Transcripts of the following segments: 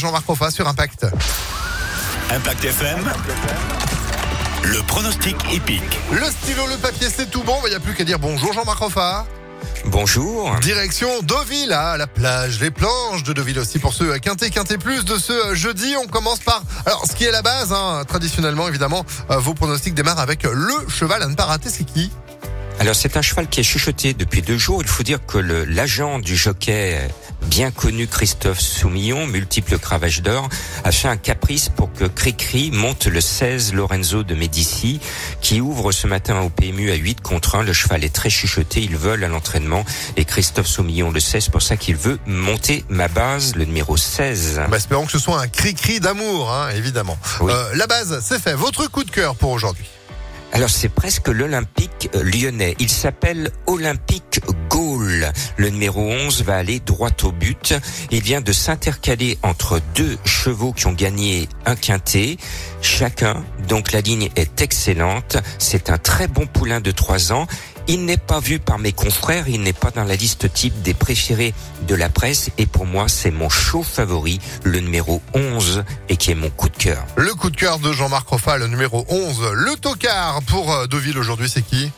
Jean-Marc Roffa sur Impact. Impact FM. Le pronostic épique. Le stylo, le papier, c'est tout bon. Il n'y a plus qu'à dire bonjour Jean-Marc Roffa. Bonjour. Direction Deauville, à la plage, les planches de Deauville aussi pour ce Quintet, Quintet Plus de ce jeudi. On commence par, alors ce qui est la base, hein, traditionnellement évidemment, euh, vos pronostics démarrent avec le cheval à ne pas rater, c'est qui? Alors c'est un cheval qui est chuchoté depuis deux jours. Il faut dire que l'agent du jockey bien connu Christophe Soumillon, multiple cravage d'or, a fait un caprice pour que Cricri monte le 16 Lorenzo de Médici, qui ouvre ce matin au PMU à 8 contre 1. Le cheval est très chuchoté, il vole à l'entraînement et Christophe Soumillon le sait, c'est pour ça qu'il veut monter ma base, le numéro 16. Bah, espérons que ce soit un cri-cri d'amour, hein, évidemment. Euh, la base, c'est fait. Votre coup de cœur pour aujourd'hui alors c'est presque l'Olympique lyonnais. Il s'appelle Olympique Le numéro 11 va aller droit au but. Il vient de s'intercaler entre deux chevaux qui ont gagné un quintet chacun. Donc la ligne est excellente. C'est un très bon poulain de 3 ans. Il n'est pas vu par mes confrères, il n'est pas dans la liste type des préférés de la presse et pour moi c'est mon show favori, le numéro 11 et qui est mon coup de cœur. Le coup de cœur de Jean-Marc Roffa, le numéro 11, le tocard pour euh, Deauville aujourd'hui c'est qui?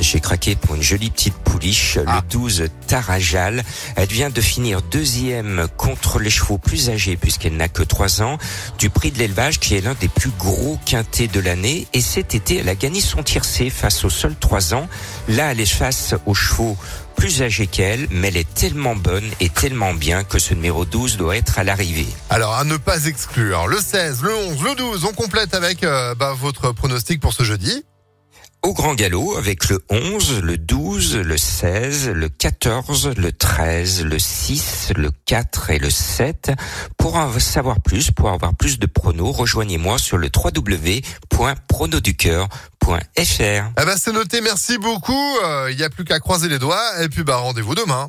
J'ai craqué pour une jolie petite pouliche, le 12 ah. Tarajal. Elle vient de finir deuxième contre les chevaux plus âgés puisqu'elle n'a que trois ans du prix de l'élevage qui est l'un des plus gros quintés de l'année. Et cet été, elle a gagné son tiercé face aux seuls trois ans. Là, elle est face aux chevaux plus âgés qu'elle, mais elle est tellement bonne et tellement bien que ce numéro 12 doit être à l'arrivée. Alors, à ne pas exclure, le 16, le 11, le 12, on complète avec euh, bah, votre pronostic pour ce jeudi au grand galop avec le 11, le 12, le 16, le 14, le 13, le 6, le 4 et le 7. Pour en savoir plus, pour avoir plus de pronos, rejoignez-moi sur le www.pronoducœur.fr. Eh ben c'est noté, merci beaucoup. Il euh, n'y a plus qu'à croiser les doigts et puis bah rendez-vous demain.